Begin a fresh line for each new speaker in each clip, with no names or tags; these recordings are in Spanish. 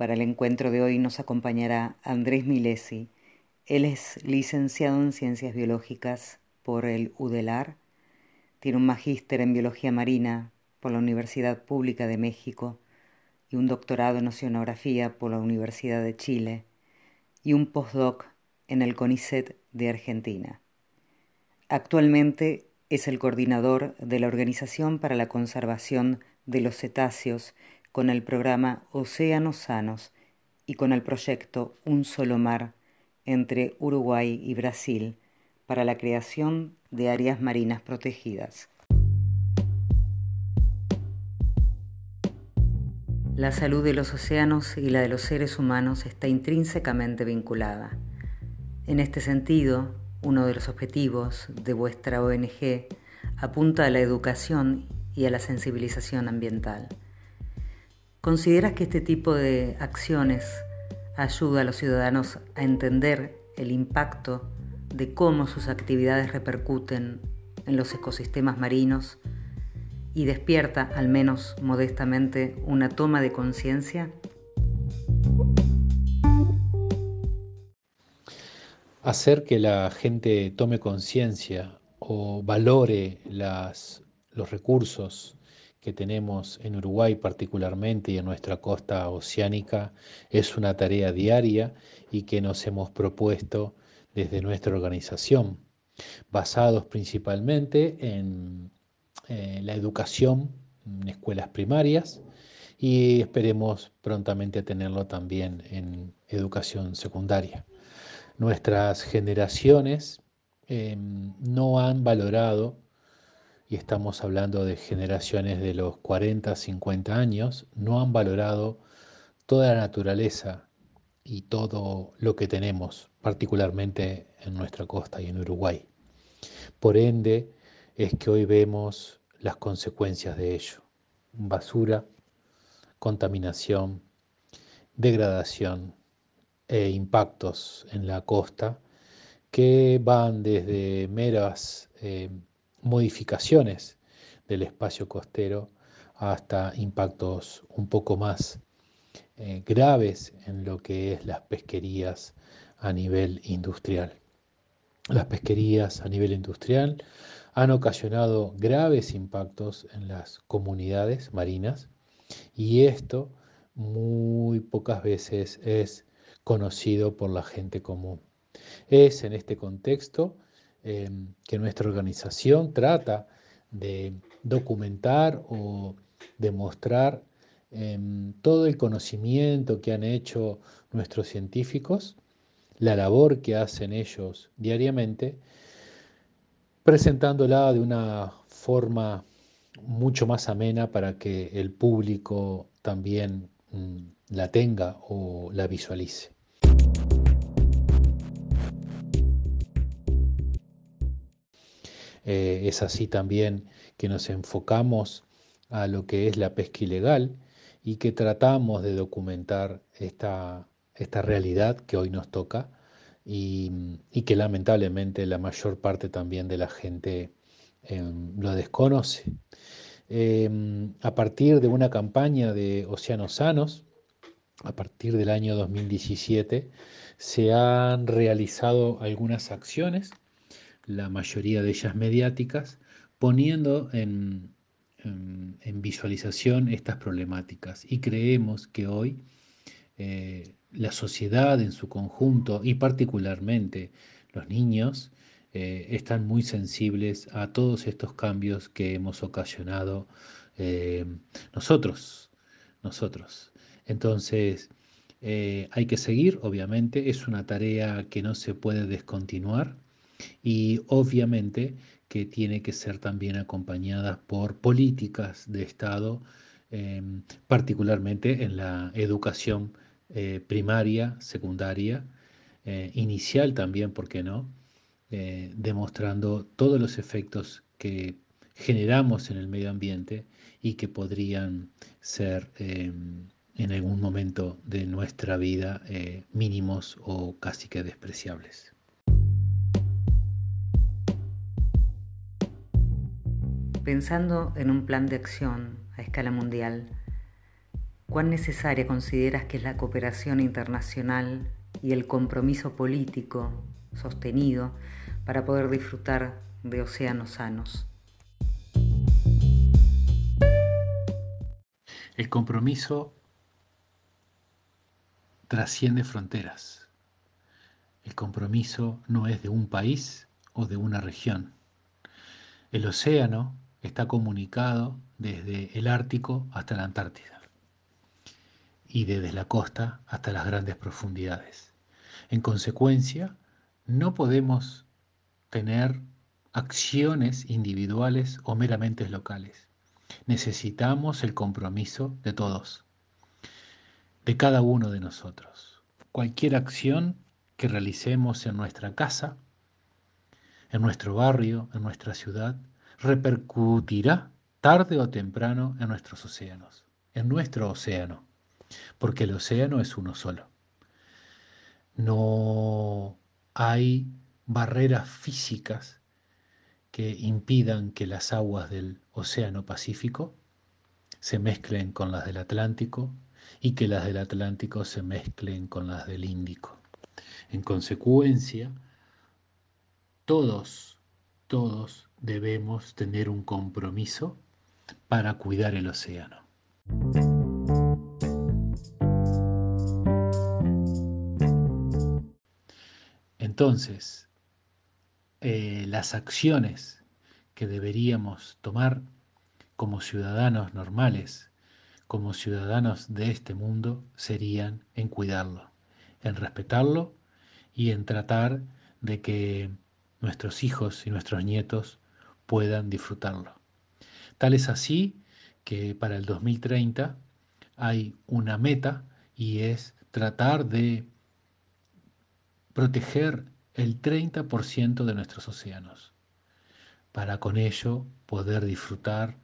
Para el encuentro de hoy nos acompañará Andrés Milesi. Él es licenciado en Ciencias Biológicas por el UDELAR, tiene un magíster en Biología Marina por la Universidad Pública de México y un doctorado en Oceanografía por la Universidad de Chile y un postdoc en el CONICET de Argentina. Actualmente es el coordinador de la Organización para la Conservación de los Cetáceos con el programa Océanos Sanos y con el proyecto Un Solo Mar entre Uruguay y Brasil para la creación de áreas marinas protegidas. La salud de los océanos y la de los seres humanos está intrínsecamente vinculada. En este sentido, uno de los objetivos de vuestra ONG apunta a la educación y a la sensibilización ambiental. ¿Consideras que este tipo de acciones ayuda a los ciudadanos a entender el impacto de cómo sus actividades repercuten en los ecosistemas marinos y despierta, al menos modestamente, una toma de conciencia?
Hacer que la gente tome conciencia o valore las, los recursos que tenemos en Uruguay particularmente y en nuestra costa oceánica es una tarea diaria y que nos hemos propuesto desde nuestra organización, basados principalmente en eh, la educación en escuelas primarias y esperemos prontamente tenerlo también en educación secundaria. Nuestras generaciones em, no han valorado, y estamos hablando de generaciones de los 40, 50 años, no han valorado toda la naturaleza y todo lo que tenemos, particularmente en nuestra costa y en Uruguay. Por ende, es que hoy vemos las consecuencias de ello. Basura, contaminación, degradación e impactos en la costa que van desde meras eh, modificaciones del espacio costero hasta impactos un poco más eh, graves en lo que es las pesquerías a nivel industrial. Las pesquerías a nivel industrial han ocasionado graves impactos en las comunidades marinas y esto muy pocas veces es conocido por la gente común. Es en este contexto em, que nuestra organización trata de documentar o demostrar em, todo el conocimiento que han hecho nuestros científicos, la labor que hacen ellos diariamente presentándola de una forma mucho más amena para que el público también mm, la tenga o la visualice. Eh, es así también que nos enfocamos a lo que es la pesca ilegal y que tratamos de documentar esta, esta realidad que hoy nos toca y, que lamentablemente la mayor parte también de la gente em, lo desconoce. Em, a partir de una campaña de Océanos Sanos, a partir del año 2017, se han realizado algunas acciones, la mayoría de ellas mediáticas, poniendo en, visualización estas problemáticas. Y creemos que hoy eh, la sociedad en su conjunto y particularmente los niños eh, están muy sensibles a todos estos cambios que hemos ocasionado eh, nosotros, nosotros. Entonces, hay que seguir, obviamente, es una tarea que no se puede descontinuar y obviamente que tiene que ser también acompañada por políticas de Estado, particularmente en la educación eh, primaria, secundaria, eh, inicial también, ¿por qué no? Eh, demostrando todos los efectos que generamos en el medio ambiente y que podrían ser en algún momento de nuestra vida mínimos o casi que despreciables.
Pensando en un plan de acción a escala mundial, ¿cuán necesaria consideras que es la cooperación internacional y el compromiso político sostenido para poder disfrutar de océanos sanos?
El compromiso trasciende fronteras. El compromiso no es de un país o de una región. El océano está comunicado desde el Ártico hasta la Antártida y desde la costa hasta las grandes profundidades. En consecuencia, no podemos tener acciones individuales o meramente locales. Necesitamos el compromiso de todos, de cada uno de nosotros. Cualquier acción que realicemos en nuestra casa, en nuestro barrio, en nuestra ciudad, repercutirá tarde o temprano en nuestros océanos, en nuestro océano, porque el océano es uno solo. No hay barreras físicas que impidan que las aguas del Océano Pacífico se mezclen con las del Atlántico y que las del Atlántico se mezclen con las del Índico. En consecuencia, todos, todos debemos tener un compromiso para cuidar el océano. Entonces, eh, las acciones que deberíamos tomar como ciudadanos normales, como ciudadanos de este mundo, serían en cuidarlo, en respetarlo y en tratar de que nuestros hijos y nuestros nietos puedan disfrutarlo. Tal es así que para el 2030 hay una meta y es tratar de proteger el 30% de nuestros océanos, para con ello poder disfrutar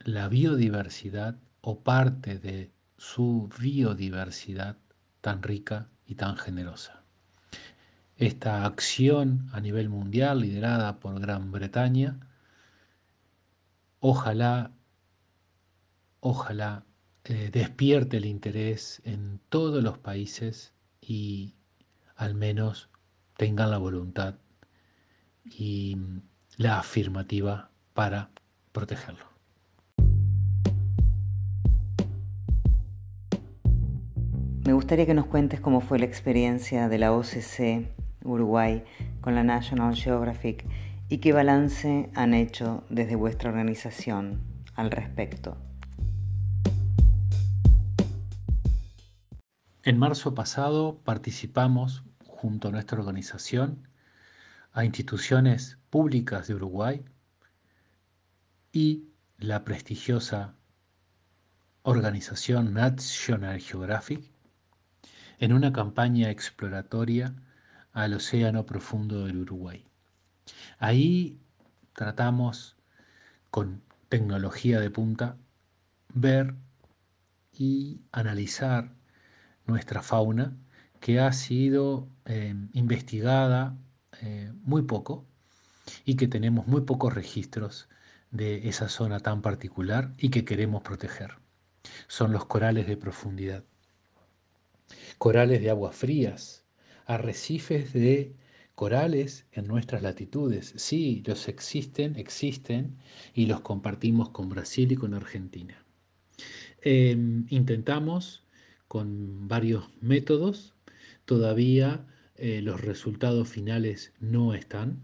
la biodiversidad o parte de su biodiversidad tan rica y tan generosa. Esta acción a nivel mundial liderada por Gran Bretaña, ojalá, ojalá eh, despierte el interés en todos los países y al menos tengan la voluntad y la afirmativa para protegerlo.
Me gustaría que nos cuentes cómo fue la experiencia de la OCC Uruguay con la National Geographic y qué balance han hecho desde vuestra organización al respecto.
En marzo pasado participamos junto a nuestra organización, a instituciones públicas de Uruguay y la prestigiosa organización National Geographic en una campaña exploratoria al Océano Profundo del Uruguay. Ahí tratamos con tecnología de punta ver y analizar nuestra fauna que ha sido eh, investigada eh, muy poco y que tenemos muy pocos registros de esa zona tan particular y que queremos proteger. Son los corales de profundidad. Corales de aguas frías, arrecifes de corales en nuestras latitudes. Sí, los existen, existen y los compartimos con Brasil y con Argentina. Em, intentamos con varios métodos Todavía eh, los resultados finales no están.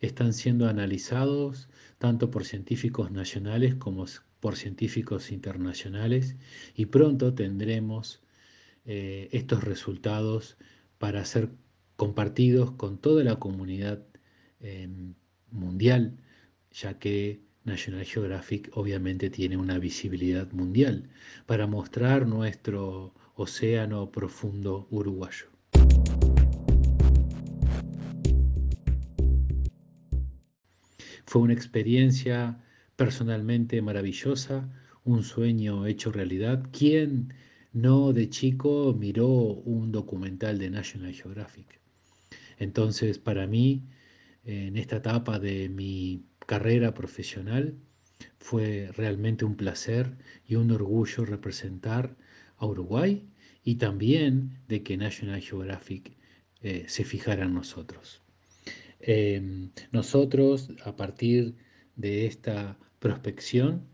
Están siendo analizados tanto por científicos nacionales como por científicos internacionales y pronto tendremos eh, estos resultados para ser compartidos con toda la comunidad em, mundial, ya que National Geographic obviamente tiene una visibilidad mundial para mostrar nuestro océano profundo uruguayo. Fue una experiencia personalmente maravillosa, un sueño hecho realidad. ¿Quién no de chico miró un documental de National Geographic? Entonces, para mí, en esta etapa de mi carrera profesional, Fue realmente un placer y un orgullo representar a Uruguay y también de que National Geographic eh, se fijara en nosotros. Em, nosotros, a partir de esta prospección,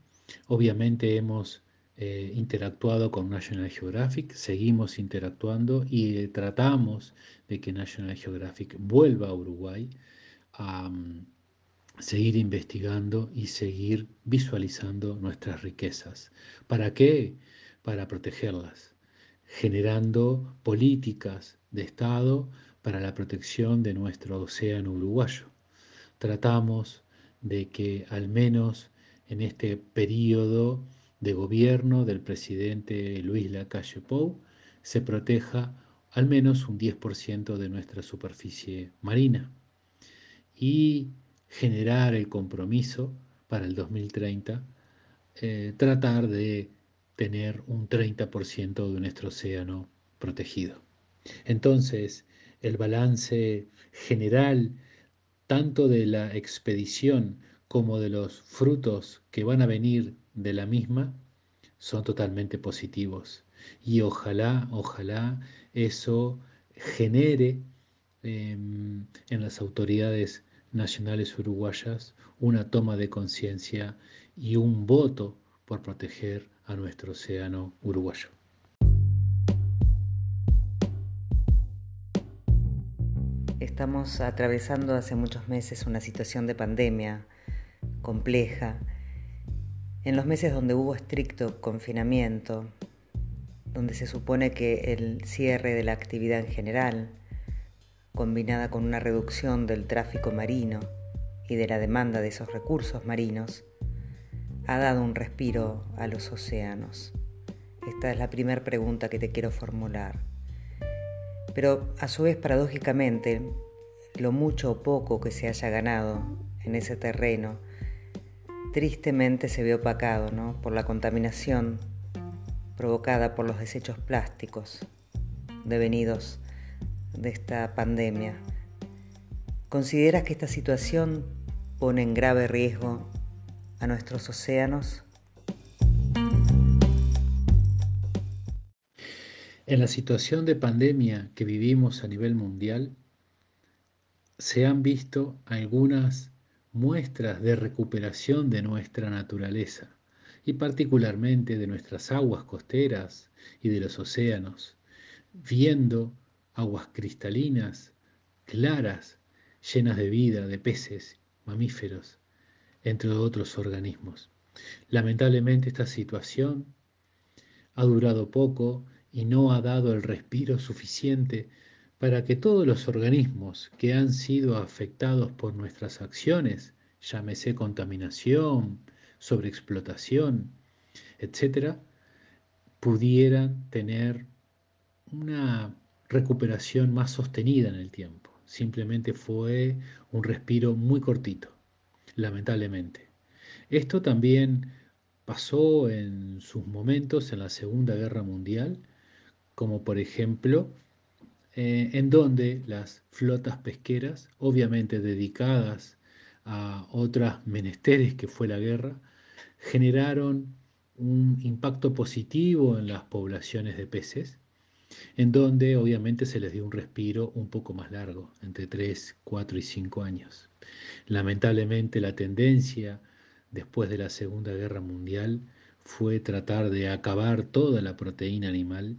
obviamente hemos eh, interactuado con National Geographic, seguimos interactuando y tratamos de que National Geographic vuelva a Uruguay a mm, seguir investigando y seguir visualizando nuestras riquezas. ¿Para qué? Para protegerlas, generando políticas de Estado para la protección de nuestro océano uruguayo. Tratamos de que al menos en este periodo de gobierno del presidente Luis Lacalle Pou se proteja al menos un 10% de nuestra superficie marina y generar el compromiso para el 2030, eh, tratar de tener un 30% de nuestro océano protegido. Entonces, el balance general, tanto de la expedición como de los frutos que van a venir de la misma son totalmente positivos. Y ojalá, ojalá eso genere em, en las autoridades nacionales uruguayas una toma de conciencia y un voto por proteger a nuestro océano uruguayo.
Estamos atravesando hace muchos meses una situación de pandemia compleja en los meses donde hubo estricto confinamiento, donde se supone que el cierre de la actividad en general, combinada con una reducción del tráfico marino y de la demanda de esos recursos marinos, ha dado un respiro a los océanos. Esta es la primera pregunta que te quiero formular. Pero a su vez, paradójicamente, lo mucho o poco que se haya ganado en ese terreno tristemente se ve opacado ¿no? por la contaminación provocada por los desechos plásticos devenidos de esta pandemia. ¿Consideras que esta situación pone en grave riesgo a nuestros océanos?
En la situación de pandemia que vivimos a nivel mundial, se han visto algunas muestras de recuperación de nuestra naturaleza y particularmente de nuestras aguas costeras y de los océanos, viendo aguas cristalinas, claras, llenas de vida, de peces, mamíferos, entre otros organismos. Lamentablemente esta situación ha durado poco y no ha dado el respiro suficiente para que todos los organismos que han sido afectados por nuestras acciones, llámese contaminación, sobreexplotación, etc., pudieran tener una recuperación más sostenida en el tiempo. Simplemente fue un respiro muy cortito, lamentablemente. Esto también pasó en sus momentos en la Segunda Guerra Mundial, como por ejemplo eh, en donde las flotas pesqueras, obviamente dedicadas a otras menesteres que fue la guerra, generaron un impacto positivo en las poblaciones de peces, en donde obviamente se les dio un respiro un poco más largo, entre 3, 4 y 5 años. Lamentablemente la tendencia después de la Segunda Guerra Mundial fue tratar de acabar toda la proteína animal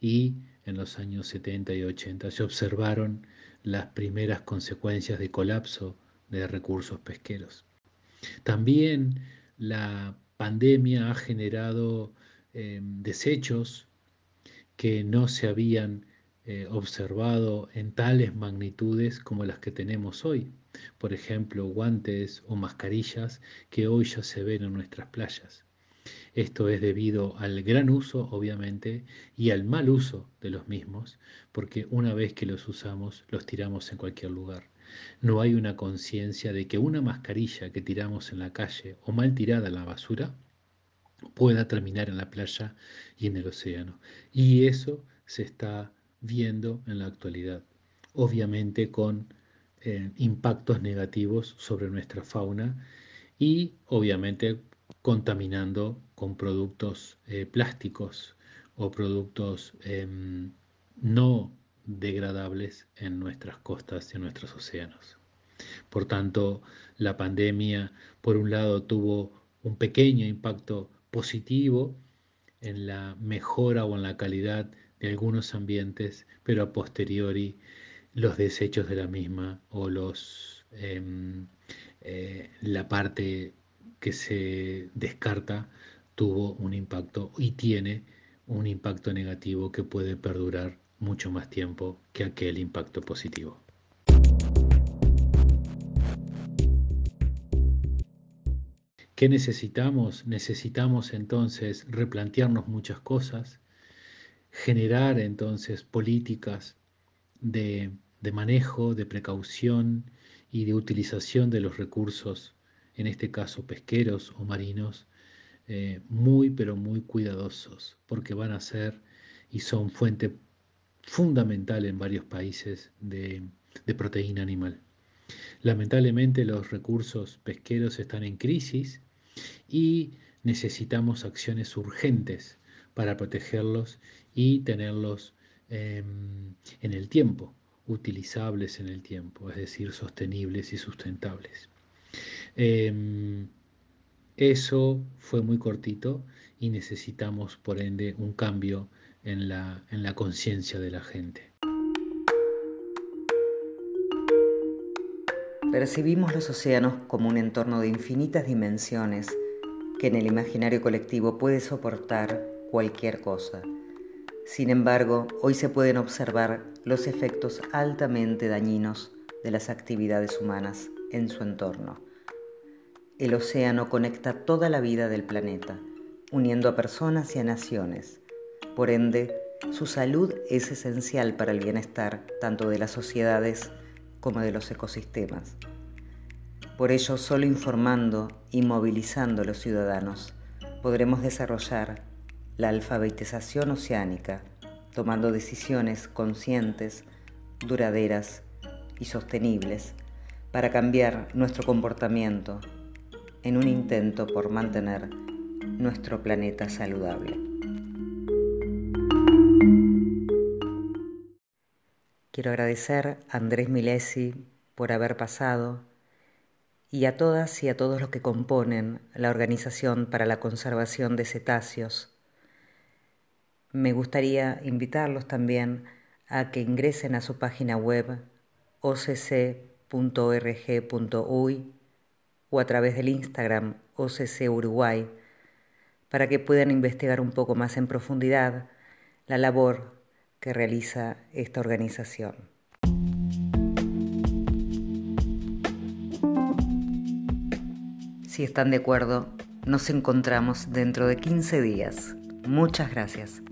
y en los años 70 y 80 se observaron las primeras consecuencias de colapso de recursos pesqueros. También la pandemia ha generado eh, desechos que no se habían eh, observado en tales magnitudes como las que tenemos hoy. Por ejemplo, guantes o mascarillas que hoy ya se ven en nuestras playas. Esto es debido al gran uso, obviamente, y al mal uso de los mismos, porque una vez que los usamos, los tiramos en cualquier lugar. No hay una conciencia de que una mascarilla que tiramos en la calle o mal tirada en la basura pueda terminar en la playa y en el océano. Y eso se está viendo en la actualidad, obviamente con eh, impactos negativos sobre nuestra fauna y obviamente contaminando con productos eh, plásticos o productos em, no degradables en nuestras costas y en nuestros océanos. Por tanto, la pandemia, por un lado, tuvo un pequeño impacto positivo en la mejora o en la calidad de algunos ambientes, pero a posteriori los desechos de la misma o los, em, eh, la parte que se descarta tuvo un impacto y tiene un impacto negativo que puede perdurar mucho más tiempo que aquel impacto positivo. ¿Qué necesitamos? Necesitamos entonces replantearnos muchas cosas, generar entonces políticas de, manejo, de precaución y de utilización de los recursos, en este caso pesqueros o marinos, eh, muy pero muy cuidadosos, porque van a ser y son fuente fundamental en varios países de proteína animal. Lamentablemente los recursos pesqueros están en crisis y necesitamos acciones urgentes para protegerlos y tenerlos em, en el tiempo, utilizables en el tiempo, es decir, sostenibles y sustentables. Em, eso fue muy cortito y necesitamos, por ende, un cambio en la, en la conciencia de la gente.
Percibimos los océanos como un entorno de infinitas dimensiones que en el imaginario colectivo puede soportar cualquier cosa. Sin embargo, hoy se pueden observar los efectos altamente dañinos de las actividades humanas en su entorno. El océano conecta toda la vida del planeta, uniendo a personas y a naciones. Por ende, su salud es esencial para el bienestar tanto de las sociedades como de los ecosistemas. Por ello, solo informando y movilizando a los ciudadanos podremos desarrollar la alfabetización oceánica, tomando decisiones conscientes, duraderas y sostenibles para cambiar nuestro comportamiento en un intento por mantener nuestro planeta saludable. Quiero agradecer a Andrés Milesi por haber pasado y a todas y a todos los que componen la Organización para la Conservación de Cetáceos. Me gustaría invitarlos también a que ingresen a su página web occ.org.uy o a través del Instagram OCC Uruguay para que puedan investigar un poco más en profundidad la labor que realiza esta organización. Si están de acuerdo, nos encontramos dentro de 15 días. Muchas gracias.